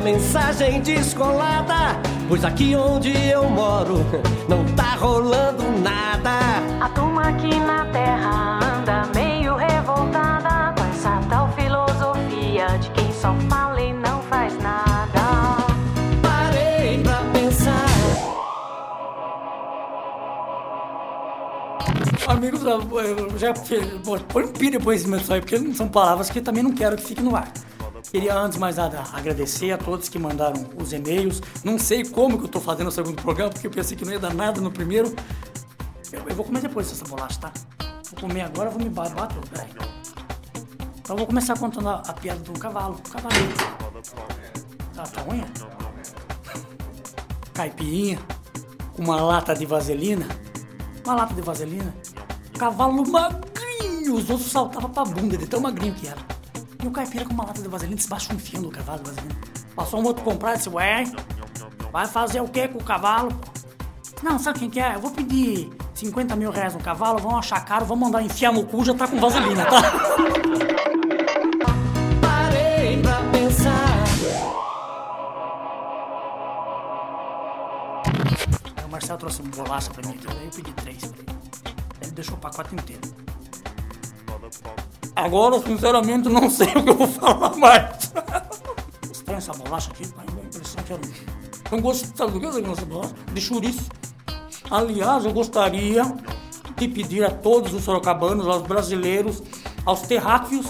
uma mensagem descolada. Pois aqui onde eu moro não tá rolando nada. A turma aqui na terra anda meio revoltada com essa tal filosofia de quem só fala e não faz nada. Parei pra pensar. Amigos, eu já põe um pi depois disso aí, porque são palavras que também não quero que fiquem no ar. Queria antes mais nada agradecer a todos que mandaram os e-mails. Não sei como que eu tô fazendo o segundo programa, porque eu pensei que não ia dar nada no primeiro. Eu, eu vou comer depois essa bolacha, tá? Vou comer agora, vou me bater. Peraí. Então eu vou começar contando a, a piada do cavalo. O cavaleiro. Tá, tá ruim? Caipirinha. Uma lata de vaselina. Uma lata de vaselina. Cavalo magrinho. Os outros saltavam pra bunda de tão magrinho que era. E o caipira com uma lata de vaselina debaixo enfiando o cavalo de vaselina. Passou um outro comprar e disse, ué, vai fazer o que com o cavalo? Não, sabe quem que é? Eu vou pedir 50 mil reais no cavalo, vão achar caro, vão mandar enfiar no cu, já tá com vaselina, tá? Parei pra pensar. Aí o Marcelo trouxe uma bolacha pra mim aqui, eu pedi três pra ele. Ele deixou o pacote inteiro. Agora, sinceramente, não sei o que eu vou falar mais. Estranha essa bolacha aqui, pai. Dá a impressão que era um... Eu gosto, sabe do que eu essa bolacha? De chouriço. Aliás, eu gostaria de pedir a todos os sorocabanos, aos brasileiros, aos terráqueos,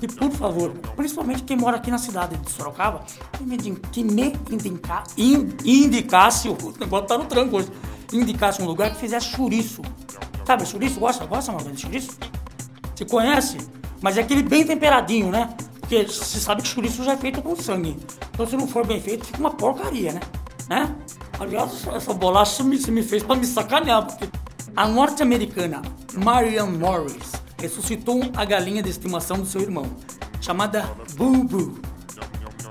que, por favor, principalmente quem mora aqui na cidade de Sorocaba, que me, que me indica, in, indicasse, o negócio tá no tranco hoje, indicasse um lugar que fizesse chouriço. Sabe, chouriço? Gosta? Gosta, uma de chouriço? Você conhece? Mas é aquele bem temperadinho, né? Porque você sabe que chouriço já é feito com sangue. Então se não for bem feito, fica uma porcaria, né? né? Aliás, essa bolacha me, me fez pra me sacanear, porque a norte-americana Marianne Morris ressuscitou a galinha de estimação do seu irmão, chamada Boo Boo.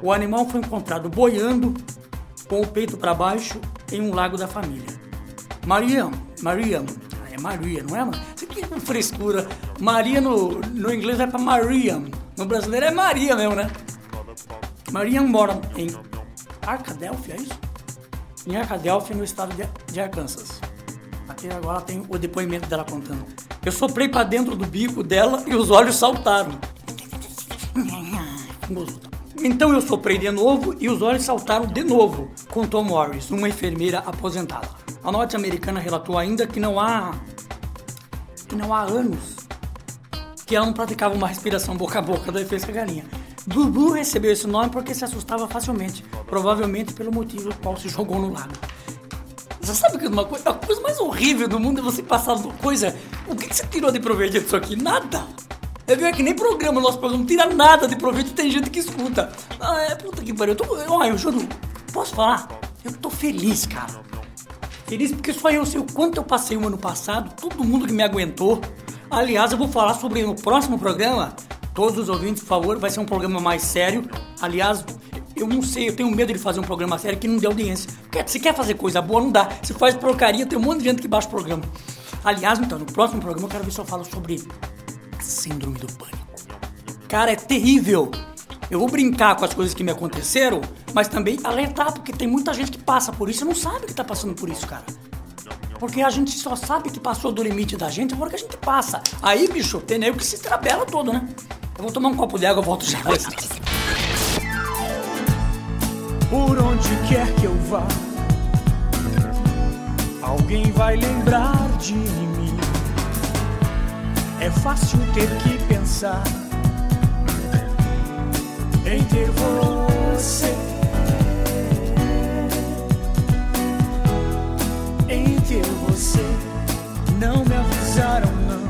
O animal foi encontrado boiando com o peito para baixo em um lago da família. Marianne, Marianne, é Maria, não é? mano? Isso aqui é frescura. Maria no, no inglês é pra Maria. No brasileiro é Maria mesmo, né? Maria mora em Arkadelphia, é isso? Em Arkadelphia, no estado de, de Arkansas. Aqui agora tem o depoimento dela contando. Eu soprei pra dentro do bico dela e os olhos saltaram. Então eu soprei de novo e os olhos saltaram de novo, contou Morris, uma enfermeira aposentada. A norte-americana relatou ainda que não há que não há anos que ela não praticava uma respiração boca a boca da defesa da galinha. Bubu recebeu esse nome porque se assustava facilmente, provavelmente pelo motivo pelo qual se jogou no lago. Você sabe que uma coisa, a coisa mais horrível do mundo é você passar coisa. O que, você tirou de proveito disso aqui? Nada! Eu vi é que nem programa, nosso programa não tira nada de proveito tem gente que escuta. Ah, é puta que pariu. Eu tô. Olha, eu juro, posso falar? Eu tô feliz, cara. Feliz porque só eu sei o quanto eu passei o ano passado, todo mundo que me aguentou. Aliás, eu vou falar sobre no próximo programa. Todos os ouvintes, por favor, vai ser um programa mais sério. Aliás, eu não sei, eu tenho medo de fazer um programa sério que não dê audiência. Porque se quer fazer coisa boa, não dá. Se faz porcaria, tem um monte de gente que baixa o programa. Aliás, então, no próximo programa eu quero ver se eu falo sobre síndrome do pânico. Cara, é terrível. Eu vou brincar com as coisas que me aconteceram, mas também alertar, porque tem muita gente que passa por isso e não sabe que tá passando por isso, cara. Porque a gente só sabe que passou do limite da gente agora que a gente passa. Aí, bicho, tem nego que se trabela todo, né? Eu vou tomar um copo de água e volto já. Por onde quer que eu vá, alguém vai lembrar de mim. É fácil ter que pensar em ter você. Não me avisaram não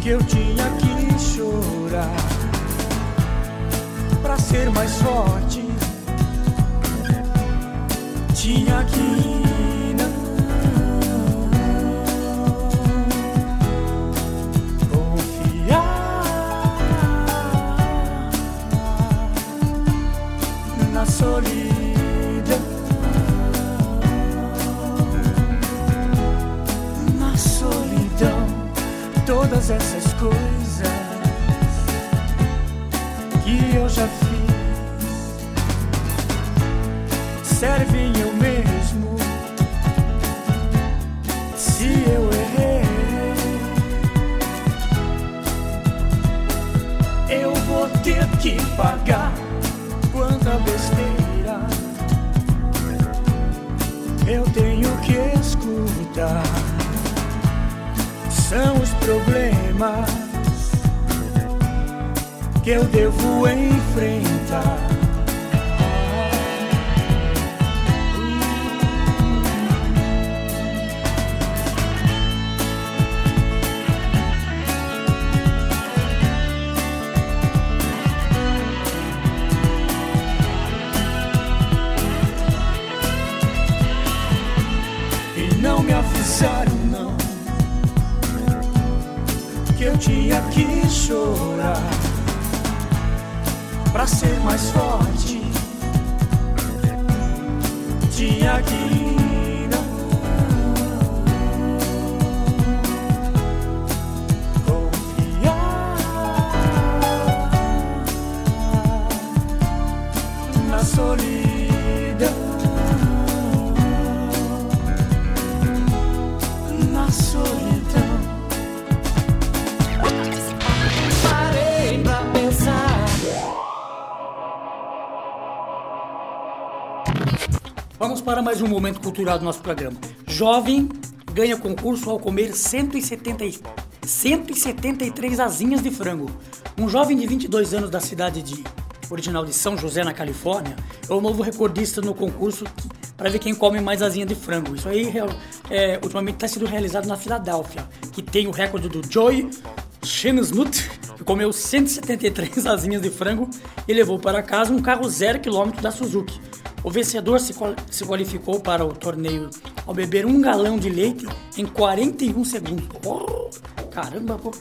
que eu tinha que chorar pra ser mais forte. Que eu devo enfrentar. Chorar pra ser mais forte. Tinha que confiar na solidão. Para mais um momento cultural do nosso programa. Jovem ganha concurso ao comer 170, e- 173 asinhas de frango. Um jovem de 22 anos da cidade de original de São José, na Califórnia, é o novo recordista no concurso para ver quem come mais asinha de frango. Isso aí é, ultimamente está sendo realizado na Filadélfia, que tem o recorde do Joy Shenusnut, que comeu 173 asinhas de frango e levou para casa um carro zero quilômetro da Suzuki. O vencedor se, se qualificou para o torneio ao beber um galão de leite em 41 segundos. Oh, caramba, pô.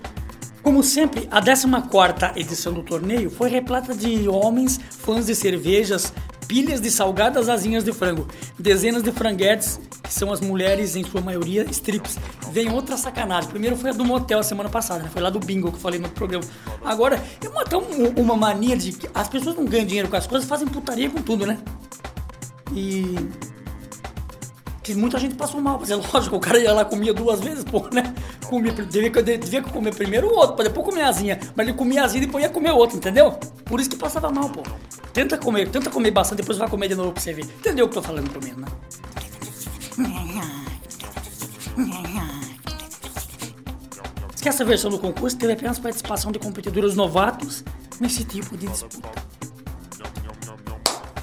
Como sempre, a 14ª edição do torneio foi repleta de homens fãs de cervejas, pilhas de salgadas asinhas de frango, dezenas de franguetes, que são as mulheres, em sua maioria, strips. Vem outra sacanagem. Primeiro foi a do motel semana passada, né? Foi lá do bingo que eu falei no programa. Agora, é uma, tão uma mania de que as pessoas não ganham dinheiro com as coisas, fazem putaria com tudo, né? E que muita gente passou mal, mas é lógico, o cara ia lá comia duas vezes, pô, né? Comia, devia, devia comer primeiro o outro, pra depois comer a asinha. Mas ele comia a asinha e depois ia comer o outro, entendeu? Por isso que passava mal, pô. Tenta comer, tenta comer bastante, depois vai comer de novo pra você ver. Entendeu o que eu tô falando primeiro, né? Diz que essa versão do concurso teve apenas participação de competidores novatos nesse tipo de disputa.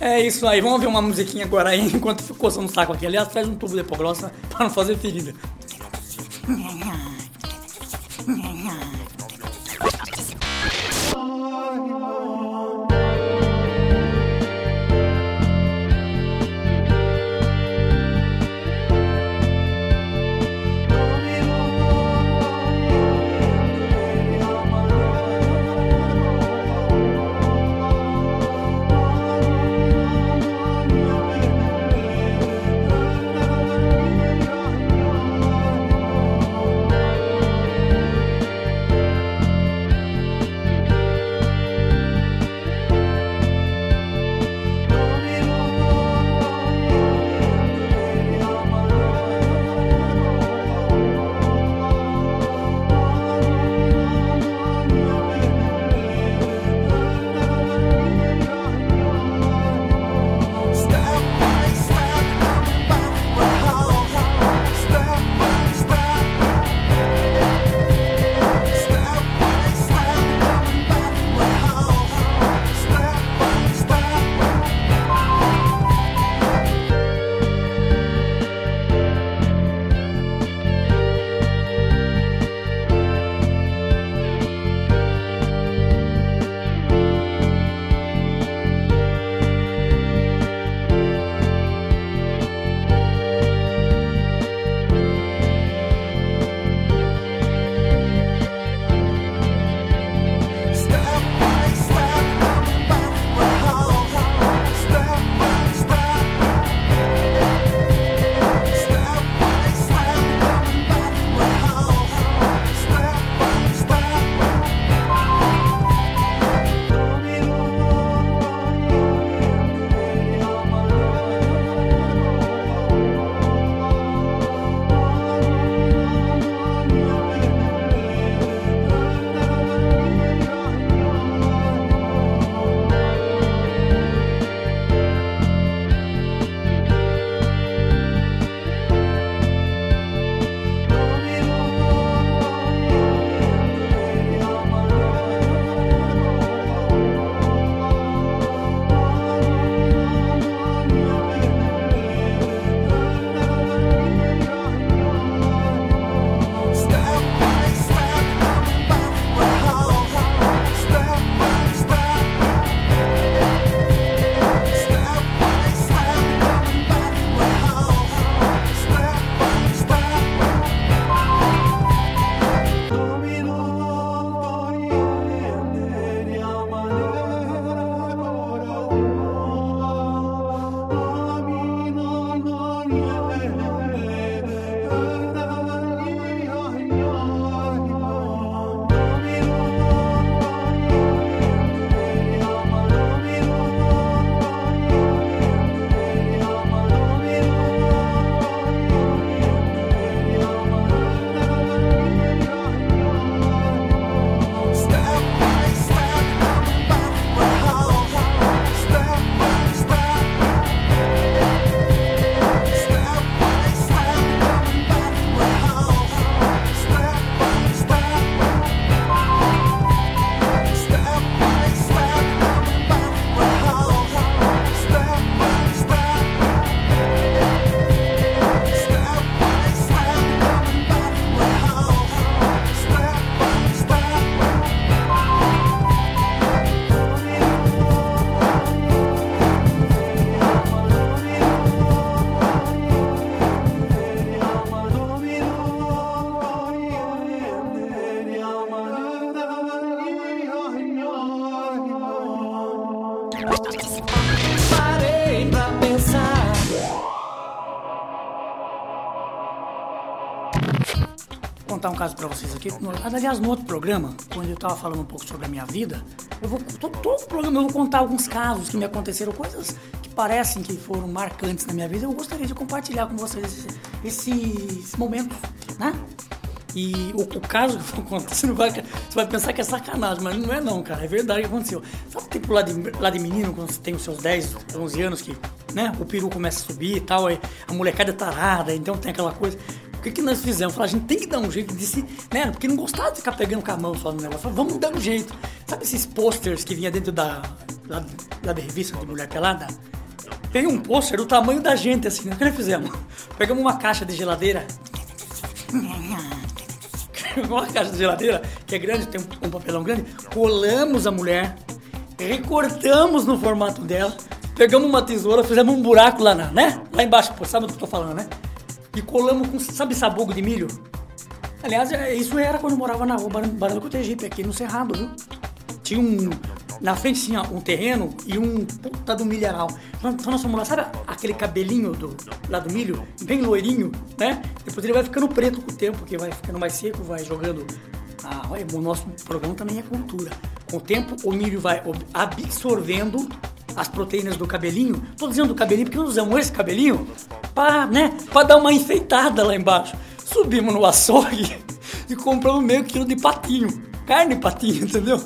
É isso aí, vamos ver uma musiquinha agora aí, enquanto ficou coçando o saco aqui. Aliás, faz um tubo de hipogrossa para não fazer ferida. Contar um caso pra vocês aqui. No- aliás, no outro programa, quando eu tava falando um pouco sobre a minha vida, eu vou todo, todo programa eu vou contar alguns casos que me aconteceram, coisas que parecem que foram marcantes na minha vida. Eu gostaria de compartilhar com vocês esse- esses momentos, né? E o, o caso que eu vou contar, você, vai, você vai pensar que é sacanagem, mas não é não, cara. É verdade que aconteceu. Sabe o tempo lá de, lá de menino, quando você tem os seus 10, 11 anos, que né, o peru começa a subir e tal, a molecada é tarada, então tem aquela coisa. O que, que nós fizemos? Falamos, a gente tem que dar um jeito de se. Né? Porque não gostava de ficar pegando com a mão no negócio. Falamos, vamos dar um jeito. Sabe esses posters que vinha dentro da, da, da revista de Mulher Pelada? Tem um pôster do tamanho da gente, assim, né? O que nós fizemos? Pegamos uma caixa de geladeira. uma caixa de geladeira, que é grande, tem um, um papelão grande, colamos a mulher, recortamos no formato dela, pegamos uma tesoura, fizemos um buraco lá, na, né? Lá embaixo, pô, sabe o que eu tô falando, né? E colamos com, sabe sabugo de milho? Aliás, é- isso era quando eu morava na rua Barão do Cotegipe, aqui no Cerrado, viu? Tinha um. Na frente tinha um terreno e um puta do milharal. Então então nós fomos sabe aquele cabelinho do, lá do milho? Bem loirinho, né? Depois ele vai ficando preto com o tempo, porque vai ficando mais seco, vai jogando. Ah, olha, o nosso programa também é cultura. Com o tempo, o milho vai absorvendo as proteínas do cabelinho. Tô dizendo do cabelinho porque nós usamos esse cabelinho pra, né, pra dar uma enfeitada lá embaixo. Subimos no açougue e compramos meio quilo de patinho. Carne de patinho, entendeu?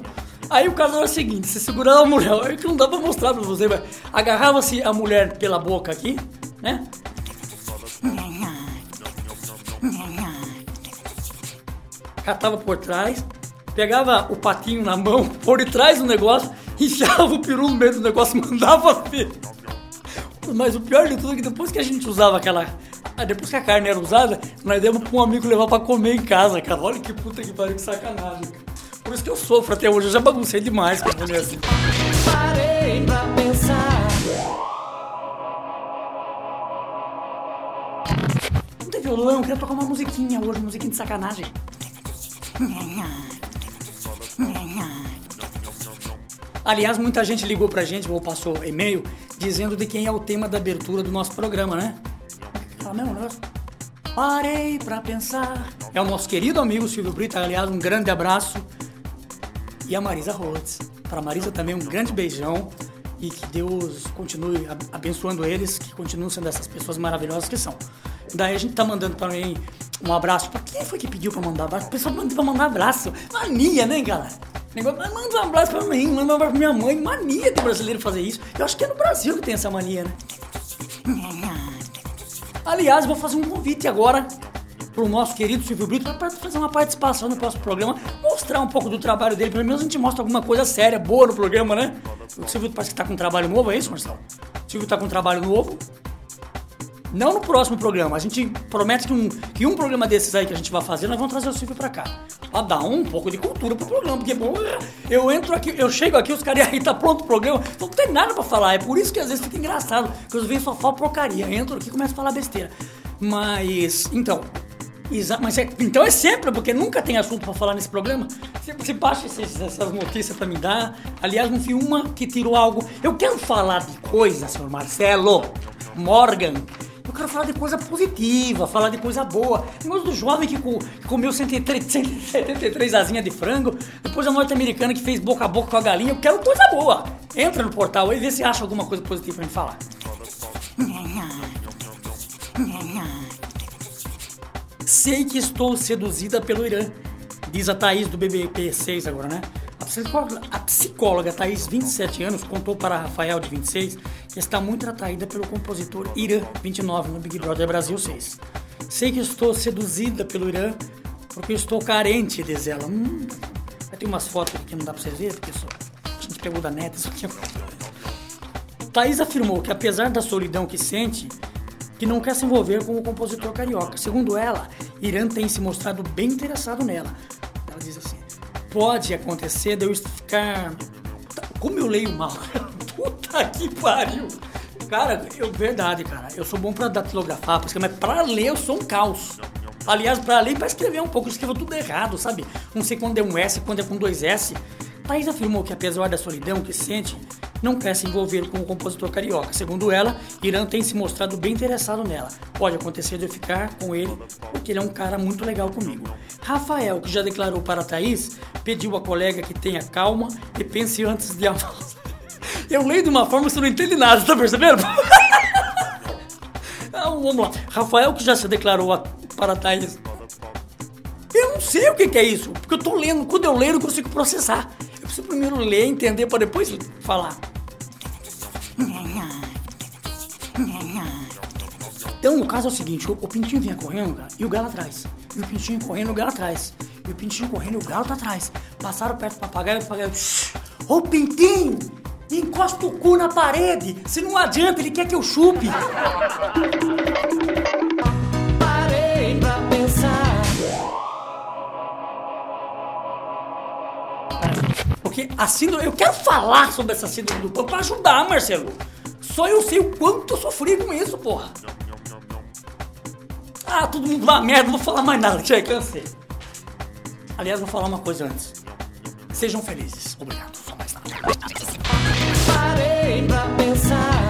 Aí o caso era o seguinte, você segurava a mulher, aí que não dá pra mostrar pra você, mas agarrava-se a mulher pela boca aqui, né? Catava por trás, pegava o patinho na mão, por detrás do negócio, enfiava o peru no meio do negócio e mandava ver. Mas o pior de tudo é que depois que a gente usava aquela. ah, Depois que a carne era usada, nós demos pra um amigo levar pra comer em casa, cara. Olha que puta que pariu, que sacanagem. cara. Por isso que eu sofro até hoje, eu já baguncei demais com a mulher assim. Parei pra pensar. Não tem violão, eu queria tocar uma musiquinha hoje, musiquinha de sacanagem. Aliás, muita gente ligou pra gente, ou passou e-mail, dizendo de quem é o tema da abertura do nosso programa, né? Fala mesmo, negócio? Parei pra pensar. É o nosso querido amigo Silvio Brito, aliás, um grande abraço. E a Marisa Rhodes. Para Marisa também um grande beijão e que Deus continue ab- abençoando eles, que continuem sendo essas pessoas maravilhosas que são. Daí a gente tá mandando também um abraço para quem foi que pediu para mandar abraço? O pessoal manda pra mandar abraço. Mania, né, galera? Negócio, "Ah, manda um abraço pra mim, manda um abraço pra minha mãe. Mania de brasileiro fazer isso. Eu acho que é no Brasil que tem essa mania, né? Aliás, vou fazer um convite agora pro nosso querido Silvio Brito para fazer uma participação no próximo programa, mostrar um pouco do trabalho dele, pelo menos a gente mostra alguma coisa séria, boa no programa, né? O Silvio parece que tá com um trabalho novo, é isso, Marcelo? O Silvio tá com um trabalho novo. Não no próximo programa, a gente promete que um, que um programa desses aí que a gente vai fazer, nós vamos trazer o Silvio pra cá. Pra dar um pouco de cultura pro programa, porque, bom, eu entro aqui, eu chego aqui, os caras aí tá pronto o programa, então não tem nada pra falar. É por isso que às vezes fica engraçado, porque eu venho só falo porcaria. Entro aqui e começo a falar besteira. Mas, então, Exa mas é, então é sempre, porque nunca tem assunto pra falar nesse programa. Você, você baixa essas notícias pra me dar. Aliás, não vi uma que tirou algo. Eu quero falar de coisa, senhor Marcelo Morgan. Quero falar de coisa positiva, falar de coisa boa. Negócio do jovem que, co- que comeu 103 173 asinhas de frango, depois a norte-americana que fez boca a boca com a galinha. Eu quero coisa boa. Entra no portal aí e vê se acha alguma coisa positiva pra me falar. Sei que estou seduzida pelo Irã, diz a Thaís do BBP 6 agora, né? A psicóloga, a psicóloga Thaís, 27 anos, contou para Rafael, de 26, que está muito atraída pelo compositor Irã, 29, no Big Brother Brasil 6. Sei que estou seduzida pelo Irã porque estou carente, diz ela. Hum, ter umas fotos aqui que não dá pra vocês verem, porque só, a gente pegou da neta isso aqui. Thaís afirmou que apesar da solidão que sente, que não quer se envolver com o compositor carioca. Segundo ela, Irã tem se mostrado bem interessado nela. Ela diz assim: pode acontecer de eu ficar. Como eu leio mal? Puta que pariu! Cara, eu, verdade, cara. Eu sou bom pra datilografar, escrever, mas pra ler eu sou um caos. Aliás, pra ler e pra escrever um pouco, eu escrevo tudo errado, sabe? Não sei quando é um S, quando é com dois S. Thaís afirmou que apesar da solidão que sente, não quer se envolver com o compositor carioca. Segundo ela, Irã tem se mostrado bem interessado nela. Pode acontecer de eu ficar com ele, porque ele é um cara muito legal comigo. Rafael, que já declarou para Thaís, pediu à colega que tenha calma e pense antes de amar. Eu leio de uma forma que você não entende nada, tá percebendo? Então, vamos lá. Rafael, que já se declarou para a Thaís. Eu não sei o que, é isso, porque eu tô lendo. Quando eu leio, eu não consigo processar. Eu preciso primeiro ler, entender, para depois falar. Então, no caso é o seguinte, o, o pintinho vinha correndo, cara, e o galo atrás. E o pintinho correndo, o galo atrás. E o pintinho correndo, o galo tá atrás. Passaram perto do papagaio, o papagaio... "Shh, Ô, pintinho, encosta o cu na parede. Se não adianta, ele quer que eu chupe. Parei pra pensar. Porque a síndrome... Eu quero falar sobre essa síndrome do pânico pra ajudar, Marcelo. Só eu sei o quanto eu sofri com isso, porra. Ah, todo mundo vai merda, não vou falar mais nada, já cansei. Aliás, vou falar uma coisa antes. Sejam felizes. Obrigado, só mais nada. inside.